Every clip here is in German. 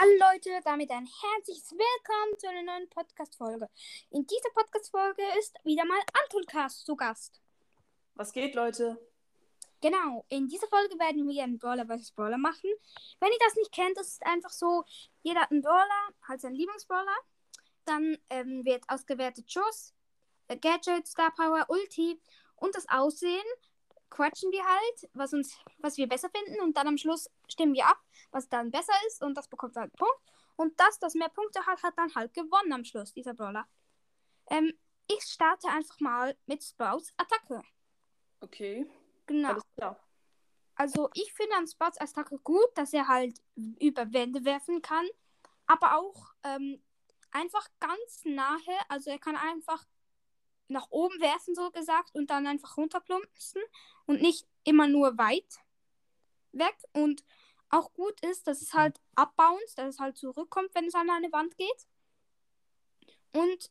Hallo Leute, damit ein herzliches Willkommen zu einer neuen Podcast-Folge. In dieser Podcast-Folge ist wieder mal Anton Cast zu Gast. Was geht, Leute? Genau, in dieser Folge werden wir einen Brawler vs. Brawler machen. Wenn ihr das nicht kennt, das ist einfach so, jeder hat einen Brawler, halt seinen Lieblingsbrawler. Dann ähm, wird ausgewertet Schuss, äh, Gadget, Star Power, Ulti und das Aussehen quatschen wir halt, was, uns, was wir besser finden und dann am Schluss stimmen wir ab, was dann besser ist und das bekommt halt Punkt. Und das, das mehr Punkte hat, hat dann halt gewonnen am Schluss, dieser Brawler. Ähm, ich starte einfach mal mit Sprouts Attacke. Okay. Genau. Alles klar. Also ich finde an Sprouts Attacke gut, dass er halt über Wände werfen kann, aber auch ähm, einfach ganz nahe, also er kann einfach nach oben werfen, so gesagt, und dann einfach runterplumpsen und nicht immer nur weit weg. Und auch gut ist, dass es halt abbounced, dass es halt zurückkommt, wenn es an eine Wand geht. Und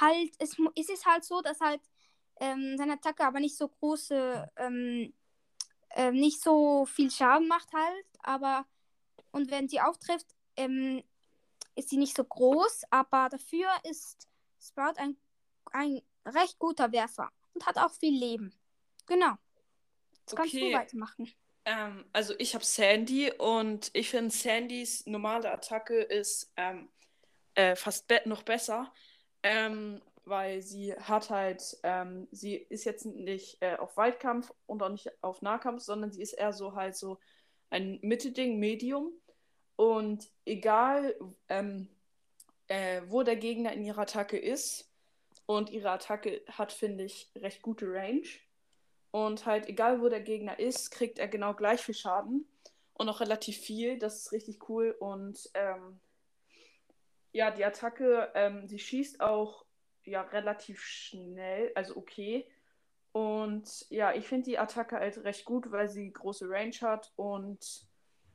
halt, es, es ist halt so, dass halt ähm, seine Attacke aber nicht so große, ähm, äh, nicht so viel Schaden macht halt, aber und wenn sie auftrifft, ähm, ist sie nicht so groß, aber dafür ist Sprout ein, ein recht guter Werfer und hat auch viel Leben. Genau. Jetzt kannst Okay. du weitermachen. Ähm, also ich habe Sandy und ich finde Sandys normale Attacke ist ähm, äh, fast be noch besser, ähm, weil sie hat halt, ähm, sie ist jetzt nicht äh, auf Weitkampf und auch nicht auf Nahkampf, sondern sie ist eher so halt so ein Mittelding, Medium. Und egal, ähm, äh, wo der Gegner in ihrer Attacke ist, und ihre Attacke hat, finde ich, recht gute Range. Und halt, egal wo der Gegner ist, kriegt er genau gleich viel Schaden. Und auch relativ viel. Das ist richtig cool. Und ähm, ja, die Attacke, ähm, sie schießt auch ja relativ schnell, also okay. Und ja, ich finde die Attacke halt recht gut, weil sie große Range hat und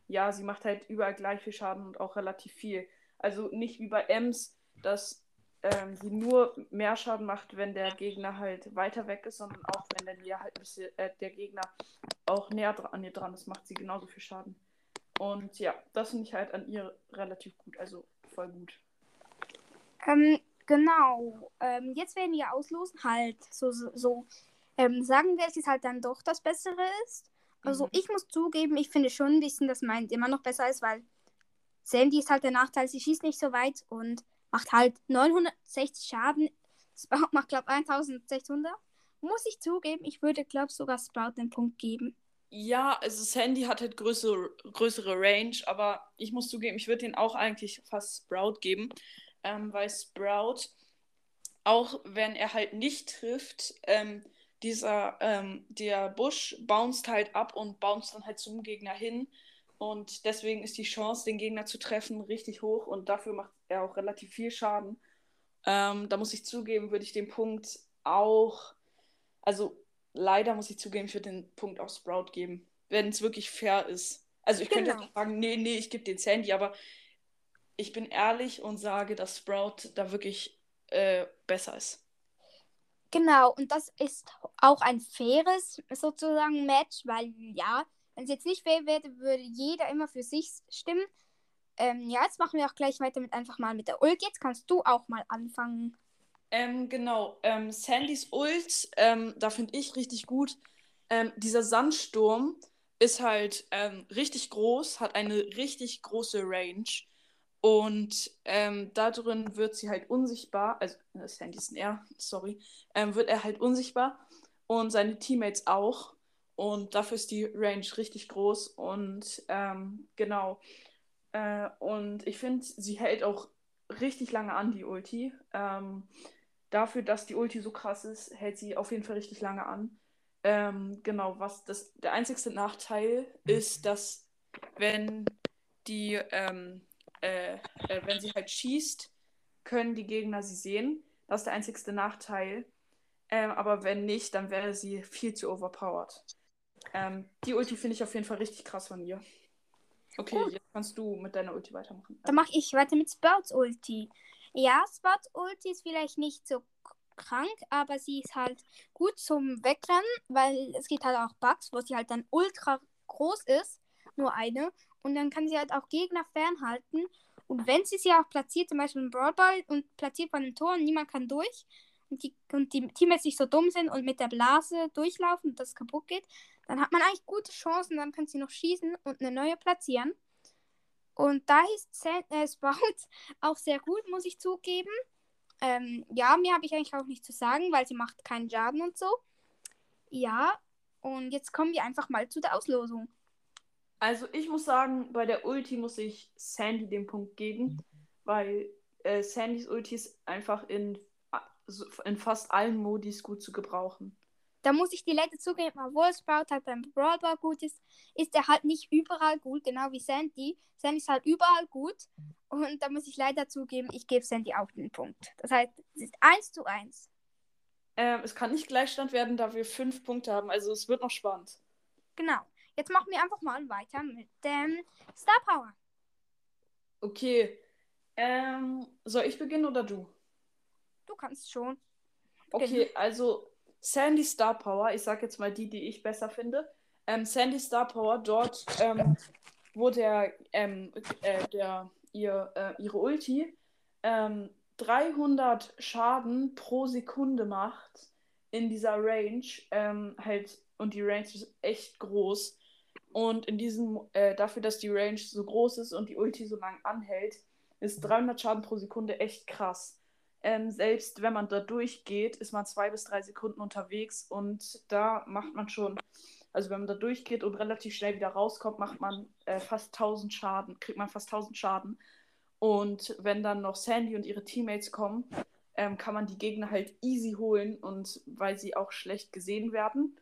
ja, sie macht halt überall gleich viel Schaden und auch relativ viel. Also nicht wie bei Ems, dass ähm, sie nur mehr Schaden macht, wenn der Gegner halt weiter weg ist, sondern auch wenn der, näher halt bisschen, äh, der Gegner auch näher dra- an ihr dran ist, macht sie genauso viel Schaden. Und ja, das finde ich halt an ihr relativ gut, also voll gut. Ähm, genau. Ähm, jetzt werden wir auslosen, halt so, so, so ähm, sagen, welches halt dann doch das Bessere ist. Also Mhm. ich muss zugeben, ich finde schon ein bisschen, dass mein immer noch besser ist, weil Sandy ist halt der Nachteil, sie schießt nicht so weit und macht halt 960 Schaden. Sprout macht, glaube ich, 1600. Muss ich zugeben, ich würde, glaube sogar Sprout den Punkt geben. Ja, also Sandy hat halt größere, größere Range, aber ich muss zugeben, ich würde den auch eigentlich fast Sprout geben, ähm, weil Sprout, auch wenn er halt nicht trifft, ähm, dieser, ähm, der Busch bounced halt ab und bounced dann halt zum Gegner hin. Und deswegen ist die Chance, den Gegner zu treffen, richtig hoch und dafür macht er auch relativ viel Schaden. Ähm, da muss ich zugeben, würde ich den Punkt auch, also leider muss ich zugeben, ich würde den Punkt auch Sprout geben, wenn es wirklich fair ist. Also ich könnte Genau. jetzt sagen, nee, nee, ich gebe den Sandy, aber ich bin ehrlich und sage, dass Sprout da wirklich äh, besser ist. Genau, und das ist auch ein faires sozusagen Match, weil ja, wenn es jetzt nicht fair wäre, würde jeder immer für sich stimmen. Ähm, ja, jetzt machen wir auch gleich weiter mit einfach mal mit der Ult. Jetzt kannst du auch mal anfangen. Ähm, genau, ähm, Sandys Ult, ähm, da finde ich richtig gut. Ähm, dieser Sandsturm ist halt ähm, richtig groß, hat eine richtig große Range. Und ähm, da drin wird sie halt unsichtbar, also äh, Sandy ist ein R, sorry, ähm, wird er halt unsichtbar und seine Teammates auch. Und dafür ist die Range richtig groß und ähm, genau. Äh, und ich finde, sie hält auch richtig lange an, die Ulti. Ähm, dafür, dass die Ulti so krass ist, hält sie auf jeden Fall richtig lange an. Ähm, genau, was das der einzigste Nachteil ist, dass wenn die ähm, äh, äh, wenn sie halt schießt, können die Gegner sie sehen. Das ist der einzigste Nachteil. Ähm, aber wenn nicht, dann wäre sie viel zu overpowered. Ähm, die Ulti finde ich auf jeden Fall richtig krass von ihr. Okay, Gut. jetzt kannst du mit deiner Ulti weitermachen. Dann mache ich weiter mit Sprouts Ulti. Ja, Sprouts Ulti ist vielleicht nicht so krank, aber sie ist halt gut zum Wegrennen, weil es gibt halt auch Bugs, wo sie halt dann ultra groß ist, nur eine. Und dann kann sie halt auch Gegner fernhalten. Und wenn sie sie auch platziert, zum Beispiel einen Brawlball und platziert von einem Tor und niemand kann durch und die, und die Teammates nicht so dumm sind und mit der Blase durchlaufen und das kaputt geht, dann hat man eigentlich gute Chancen, dann kann sie noch schießen und eine neue platzieren. Und da ist äh, Sprout auch sehr gut, muss ich zugeben. Ähm, ja, mehr habe ich eigentlich auch nicht zu sagen, weil sie macht keinen Schaden und so. Ja, und jetzt kommen wir einfach mal zu der Auslosung. Also ich muss sagen, bei der Ulti muss ich Sandy den Punkt geben, weil äh, Sandys Ulti ist einfach in, in fast allen Modis gut zu gebrauchen. Da muss ich die Leute zugeben, obwohl Sprout halt beim Brawl Ball gut ist, ist er halt nicht überall gut, genau wie Sandy. Sandy ist halt überall gut. Und da muss ich leider zugeben, ich gebe Sandy auch den Punkt. Das heißt, es ist 1 zu 1. Ähm, es kann nicht Gleichstand werden, da wir fünf Punkte haben. Also es wird noch spannend. Genau. Jetzt machen wir einfach mal weiter mit dem Star Power. Okay. Ähm, soll ich beginnen oder du? Du kannst schon. Okay, also Sandy Star Power, ich sag jetzt mal die, die ich besser finde. Ähm, Sandy Star Power, dort, ähm, wo der, ähm, äh, der, ihr, äh, ihre Ulti ähm, 300 Schaden pro Sekunde macht in dieser Range, ähm, halt, und die Range ist echt groß. Und in diesem, äh, dafür, dass die Range so groß ist und die Ulti so lang anhält, ist 300 Schaden pro Sekunde echt krass. Ähm, selbst wenn man da durchgeht, ist man zwei bis drei Sekunden unterwegs und da macht man schon, also wenn man da durchgeht und relativ schnell wieder rauskommt, macht man äh, fast 1000 Schaden, kriegt man fast 1000 Schaden. Und wenn dann noch Sandy und ihre Teammates kommen, ähm, kann man die Gegner halt easy holen und weil sie auch schlecht gesehen werden,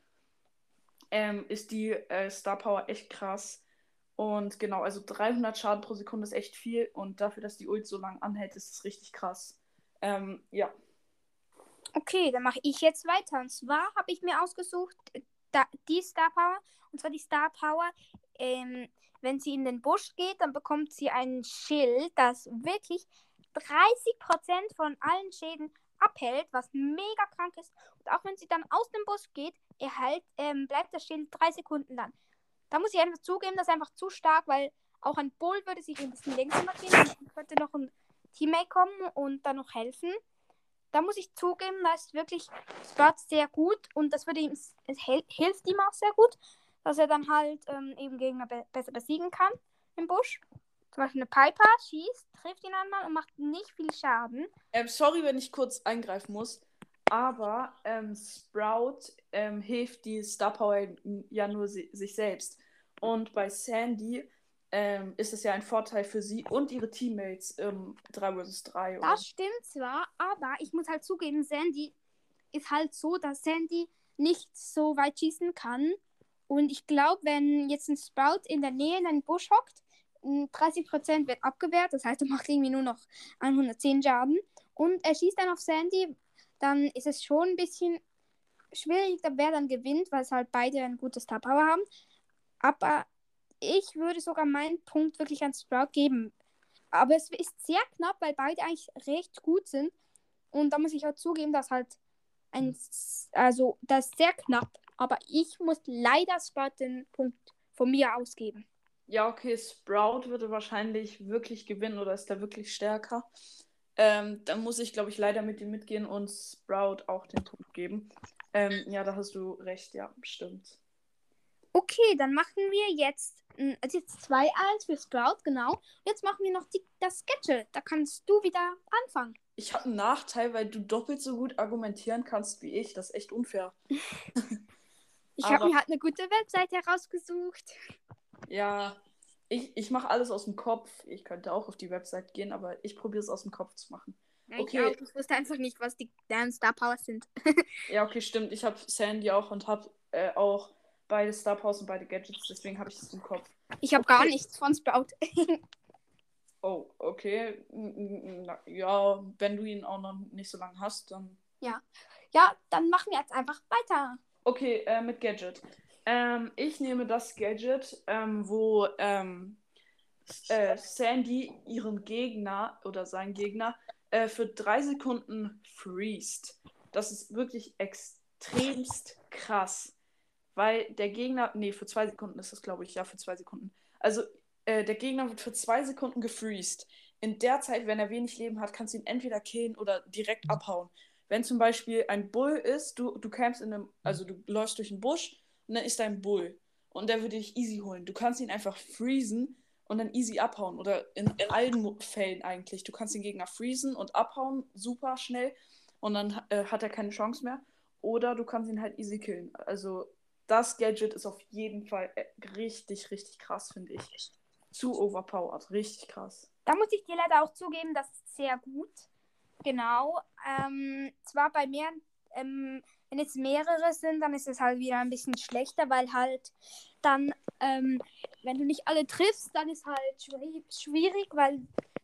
ähm, ist die äh, Star Power echt krass. Und genau, also 300 Schaden pro Sekunde ist echt viel und dafür, dass die Ult so lang anhält, ist es richtig krass. Ähm, ja. Okay, dann mache ich jetzt weiter. Und zwar habe ich mir ausgesucht, da, die Star Power. Und zwar die Star Power, ähm, wenn sie in den Busch geht, dann bekommt sie ein Schild, das wirklich 30% von allen Schäden abhält, was mega krank ist. Und auch wenn sie dann aus dem Bus geht, erhält, ähm, bleibt das Schild drei Sekunden lang. Da muss ich einfach zugeben, das ist einfach zu stark, weil auch ein Bull würde sich ein bisschen längsamer markieren. Dann könnte noch ein Teammate kommen und dann noch helfen. Da muss ich zugeben, das ist wirklich Spurt sehr gut und das würde ihm, es hilft ihm auch sehr gut, dass er dann halt ähm, eben Gegner be besser besiegen kann im Busch. Zum Beispiel eine Piper schießt, trifft ihn einmal und macht nicht viel Schaden. Ähm, sorry, wenn ich kurz eingreifen muss, aber ähm, Sprout ähm, hilft die Star Power ja nur si sich selbst. Und bei Sandy ähm, ist es ja ein Vorteil für sie und ihre Teammates im 3 vs 3. Das stimmt zwar, aber ich muss halt zugeben, Sandy ist halt so, dass Sandy nicht so weit schießen kann. Und ich glaube, wenn jetzt ein Sprout in der Nähe in einem Busch hockt, 30% wird abgewehrt, das heißt, er macht irgendwie nur noch 110 Schaden. Und er schießt dann auf Sandy, dann ist es schon ein bisschen schwierig, wer dann gewinnt, weil es halt beide ein gutes Star haben. Aber ich würde sogar meinen Punkt wirklich an Sprout geben. Aber es ist sehr knapp, weil beide eigentlich recht gut sind. Und da muss ich auch zugeben, dass halt ein. Also, das ist sehr knapp. Aber ich muss leider Sprout den Punkt von mir ausgeben. Ja, okay, Sprout würde wahrscheinlich wirklich gewinnen oder ist da wirklich stärker. Ähm, dann muss ich, glaube ich, leider mit ihm mitgehen und Sprout auch den Punkt geben. Ähm, ja, da hast du recht, ja, stimmt. Okay, dann machen wir jetzt, also jetzt 2-1 für Sprout, genau. Jetzt machen wir noch die, das Gadget. Da kannst du wieder anfangen. Ich habe einen Nachteil, weil du doppelt so gut argumentieren kannst wie ich. Das ist echt unfair. ich habe mir halt eine gute Webseite herausgesucht. Ja, ich, ich mache alles aus dem Kopf. Ich könnte auch auf die Website gehen, aber ich probiere es aus dem Kopf zu machen. Ja, okay. Ich, ich wusste einfach nicht, was die deren Star Powers sind. ja, okay, stimmt. Ich habe Sandy auch und habe äh, auch beide Star Powers und beide Gadgets, deswegen habe ich es im Kopf. Ich habe okay. gar nichts von Sprout. oh, okay. Ja, wenn du ihn auch noch nicht so lange hast, dann. Ja. Ja, dann machen wir jetzt einfach weiter. Okay, äh, mit Gadget. Ähm, ich nehme das Gadget, ähm, wo ähm, äh, Sandy ihren Gegner oder seinen Gegner äh, für drei Sekunden freest. Das ist wirklich extremst krass weil der Gegner, nee, für zwei Sekunden ist das, glaube ich, ja, für zwei Sekunden. Also, äh, der Gegner wird für zwei Sekunden gefreezed. in der Zeit, wenn er wenig Leben hat, kannst du ihn entweder killen oder direkt abhauen. Wenn zum Beispiel ein Bull ist, du, du campst in einem, also du läufst durch einen Busch und dann ist da ein Bull und der würde dich easy holen. Du kannst ihn einfach freezen und dann easy abhauen. Oder in, in allen Fällen eigentlich. Du kannst den Gegner freezen und abhauen, super schnell. Und dann äh, hat er keine Chance mehr. Oder du kannst ihn halt easy killen. Also das Gadget ist auf jeden Fall äh, richtig, richtig krass, finde ich. Zu overpowered. Richtig krass. Da muss ich dir leider auch zugeben, das ist sehr gut. Genau. Ähm, zwar bei mir, ähm, wenn jetzt mehrere sind, dann ist es halt wieder ein bisschen schlechter, weil halt dann, ähm, wenn du nicht alle triffst, dann ist halt schwierig, weil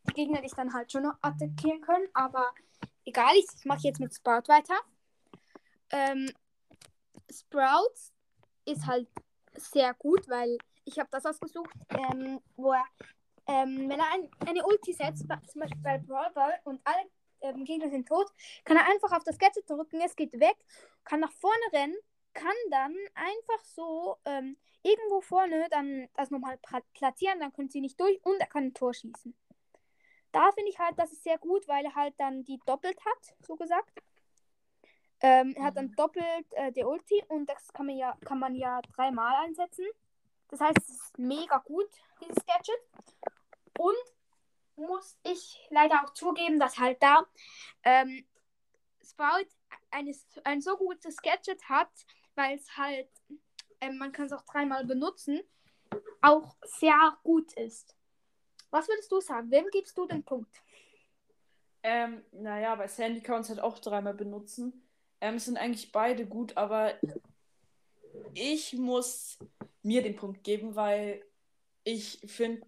die Gegner dich dann halt schon noch attackieren können. Aber egal, ich mache jetzt mit Sprout weiter. Ähm, Sprouts ist halt sehr gut, weil ich habe das ausgesucht, ähm, wo er, ähm, wenn er ein, eine Ulti setzt, zum Beispiel bei Brawl Ball und alle ähm, Gegner sind tot, kann er einfach auf das Gadget drücken, es geht weg, kann nach vorne rennen, kann dann einfach so ähm, irgendwo vorne dann das nochmal platzieren, dann können sie nicht durch und er kann ein Tor schießen. Da finde ich halt, das ist sehr gut, weil er halt dann die doppelt hat, so gesagt. Ähm, er hat dann mhm. doppelt äh, die Ulti und das kann man ja, kann man ja dreimal einsetzen. Das heißt, es ist mega gut, dieses Gadget. Und muss ich leider auch zugeben, dass halt da ähm, Sprout eine, ein so gutes Gadget hat, weil es halt, ähm, man kann es auch dreimal benutzen, auch sehr gut ist. Was würdest du sagen? Wem gibst du den Punkt? Ähm, naja, bei Sandy kann man es halt auch dreimal benutzen. Ähm, es sind eigentlich beide gut, aber ich muss mir den Punkt geben, weil ich finde,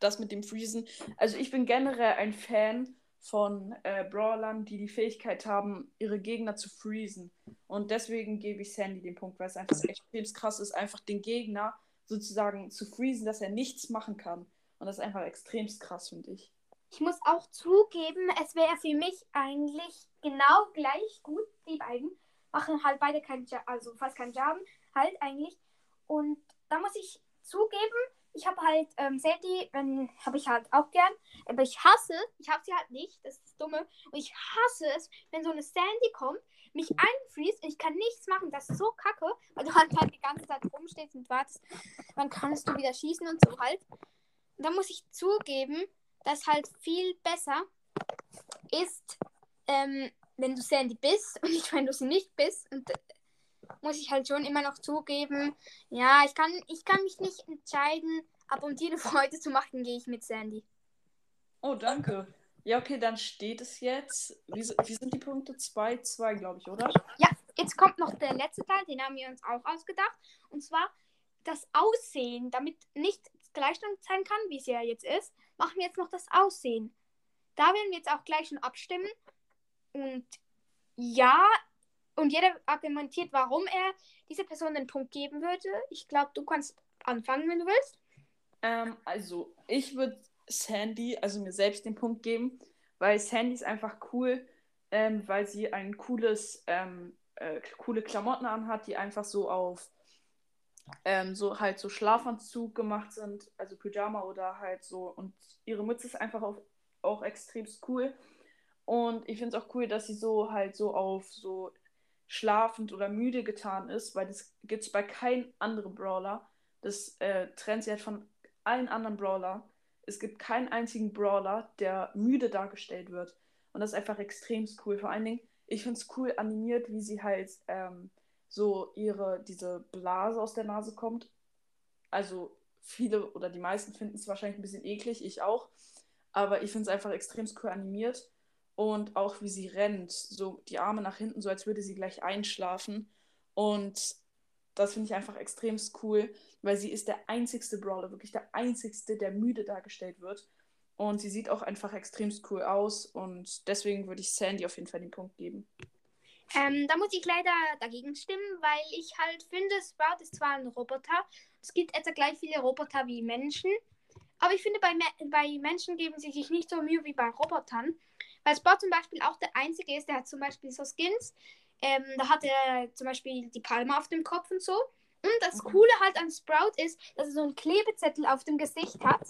das mit dem Freezen. Also ich bin generell ein Fan von äh, Brawlern, die die Fähigkeit haben, ihre Gegner zu freezen. Und deswegen gebe ich Sandy den Punkt, weil es einfach extrem krass ist, einfach den Gegner sozusagen zu freezen, dass er nichts machen kann. Und das ist einfach extrem krass, finde ich. Ich muss auch zugeben, es wäre für mich eigentlich genau gleich gut. Die beiden machen halt beide keinen, also fast keinen Schaden, halt eigentlich. Und da muss ich zugeben, ich habe halt ähm, Sandy, wenn habe ich halt auch gern, aber ich hasse, ich habe sie halt nicht, das ist das Dumme. Und ich hasse es, wenn so eine Sandy kommt, mich einfriest und ich kann nichts machen. Das ist so kacke, weil du halt, halt die ganze Zeit rumstehst und wartest, wann kannst du wieder schießen und so halt. Und da muss ich zugeben, dass halt viel besser ist, ähm, wenn du Sandy bist und nicht, wenn du sie nicht bist. Und muss ich halt schon immer noch zugeben, ja, ich kann, ich kann mich nicht entscheiden, aber um dir eine Freude zu machen, gehe ich mit Sandy. Oh, danke. Ja, okay, dann steht es jetzt. Wie, wie sind die Punkte? 2, 2, glaube ich, oder? Ja, jetzt kommt noch der letzte Teil, den haben wir uns auch ausgedacht. Und zwar das Aussehen, damit nicht Gleichstand sein kann, wie es ja jetzt ist, machen wir jetzt noch das Aussehen. Da werden wir jetzt auch gleich schon abstimmen. Und ja, und jeder argumentiert, warum er dieser Person den Punkt geben würde. Ich glaube, du kannst anfangen, wenn du willst. Ähm, also, ich würde Sandy, also mir selbst den Punkt geben, weil Sandy ist einfach cool, ähm, weil sie ein cooles, ähm, äh, coole Klamotten anhat, die einfach so auf ähm, so halt so Schlafanzug gemacht sind, also Pyjama oder halt so. Und ihre Mütze ist einfach auch, auch extrem cool. Und ich finde es auch cool, dass sie so halt so auf so schlafend oder müde getan ist, weil das gibt es bei keinem anderen Brawler. Das äh, trennt sich halt von allen anderen Brawler. Es gibt keinen einzigen Brawler, der müde dargestellt wird. Und das ist einfach extrem cool. Vor allen Dingen, ich finde es cool animiert, wie sie halt ähm, so ihre, diese Blase aus der Nase kommt. Also viele oder die meisten finden es wahrscheinlich ein bisschen eklig, ich auch. Aber ich finde es einfach extrem cool animiert und auch wie sie rennt, so die Arme nach hinten, so als würde sie gleich einschlafen. Und das finde ich einfach extrem cool, weil sie ist der einzigste Brawler, wirklich der einzigste, der müde dargestellt wird. Und sie sieht auch einfach extrem cool aus und deswegen würde ich Sandy auf jeden Fall den Punkt geben. Ähm, da muss ich leider dagegen stimmen, weil ich halt finde, Sprout ist zwar ein Roboter, es gibt etwa gleich viele Roboter wie Menschen, aber ich finde, bei, Me bei Menschen geben sie sich nicht so Mühe wie bei Robotern. Weil Spot zum Beispiel auch der einzige ist, der hat zum Beispiel so Skins. Ähm, da hat er zum Beispiel die Palme auf dem Kopf und so. Und das. Coole halt an Sprout ist, dass er so einen Klebezettel auf dem Gesicht hat.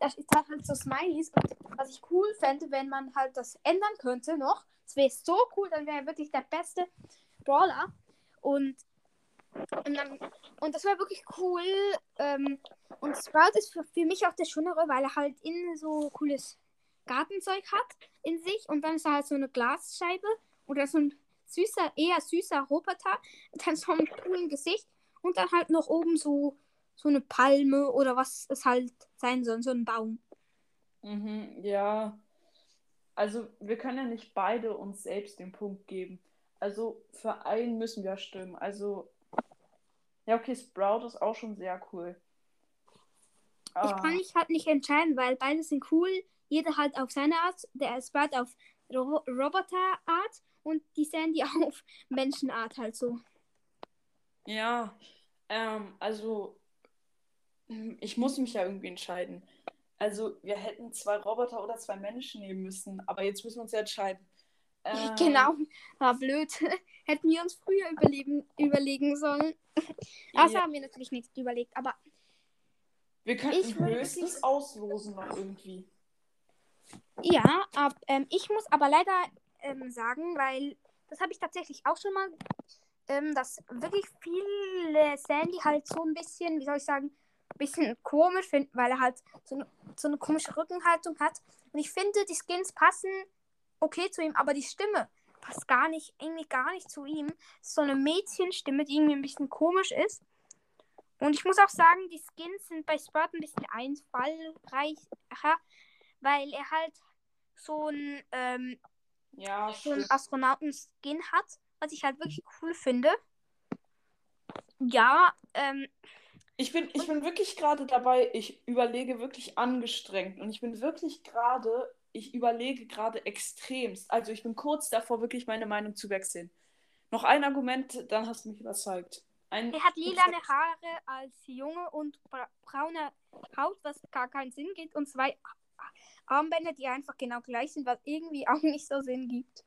das ist halt so Smileys. Und was ich cool fände, wenn man halt das ändern könnte noch. Das wäre so cool, dann wäre er wirklich der beste Brawler. Und, und, dann, und das wäre wirklich cool. Ähm, und Sprout ist für, für mich auch der schönere, weil er halt innen so cooles Gartenzeug hat in sich. Und dann ist er halt so eine Glasscheibe oder so ein süßer, eher süßer Roboter mit dann so einem coolen Gesicht. Und dann halt noch oben so, so eine Palme oder was es halt sein soll, so ein Baum. Mhm, ja. Also wir können ja nicht beide uns selbst den Punkt geben. Also für einen müssen wir stimmen. Also ja, okay, Sprout ist auch schon sehr cool. Ich kann mich halt nicht entscheiden, weil beide sind cool. Jeder halt auf seine Art. Der Sprout auf Ro Roboterart und die Sandy auf Menschenart halt so. Ja, ähm, also ich muss mich ja irgendwie entscheiden. Also wir hätten zwei Roboter oder zwei Menschen nehmen müssen, aber jetzt müssen wir uns ja entscheiden. Ähm, genau, war blöd. hätten wir uns früher überlegen, überlegen sollen. Das ja. haben wir natürlich nicht überlegt, aber wir könnten höchstens auslosen noch irgendwie. Ja, ab, ähm, ich muss aber leider ähm, sagen, weil das habe ich tatsächlich auch schon mal, ähm, dass wirklich viele Sandy halt so ein bisschen, wie soll ich sagen, ein bisschen komisch finden, weil er halt so, eine, so eine komische Rückenhaltung hat. Und ich finde, die Skins passen okay zu ihm, aber die Stimme passt gar nicht, irgendwie gar nicht zu ihm. So eine Mädchenstimme, die irgendwie ein bisschen komisch ist. Und ich muss auch sagen, die Skins sind bei Sport ein bisschen einfallreicher, weil er halt so ein, ähm, ja, so ein Astronauten-Skin hat, was ich halt wirklich cool finde. Ja, ähm. Ich bin, ich bin wirklich gerade dabei, ich überlege wirklich angestrengt und ich bin wirklich gerade, ich überlege gerade extremst. Also ich bin kurz davor, wirklich meine Meinung zu wechseln. Noch ein Argument, dann hast du mich überzeugt. Ein er hat lilane Haare als Junge und bra braune Haut, was gar keinen Sinn gibt. Und zwei Armbänder, die einfach genau gleich sind, was irgendwie auch nicht so Sinn gibt.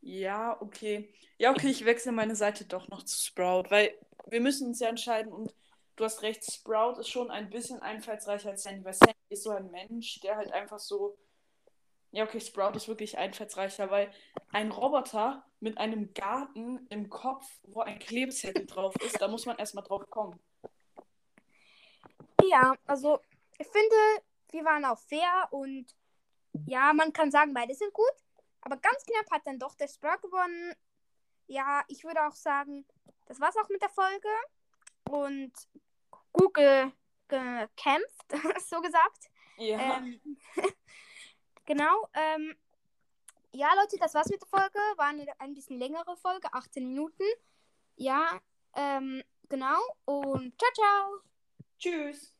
Ja, okay. Ja, okay, ich wechsle meine Seite doch noch zu Sprout, weil wir müssen uns ja entscheiden und du hast recht, Sprout ist schon ein bisschen einfallsreicher als Sandy, weil Sandy ist so ein Mensch, der halt einfach so ja, okay, Sprout ist wirklich einfallsreicher, weil ein Roboter mit einem Garten im Kopf, wo ein Klebezettel drauf ist, da muss man erstmal drauf kommen. Ja, also ich finde, wir waren auch fair und ja, man kann sagen, beide sind gut. Aber ganz knapp hat dann doch der Sprout gewonnen. Ja, ich würde auch sagen, das war's auch mit der Folge. Und Google gekämpft, so gesagt. Ja. Ähm, Genau. Ähm, ja, Leute, das war's mit der Folge. War eine ein bisschen längere Folge, 18 Minuten. Ja, ähm, genau. Und ciao, ciao. Tschüss.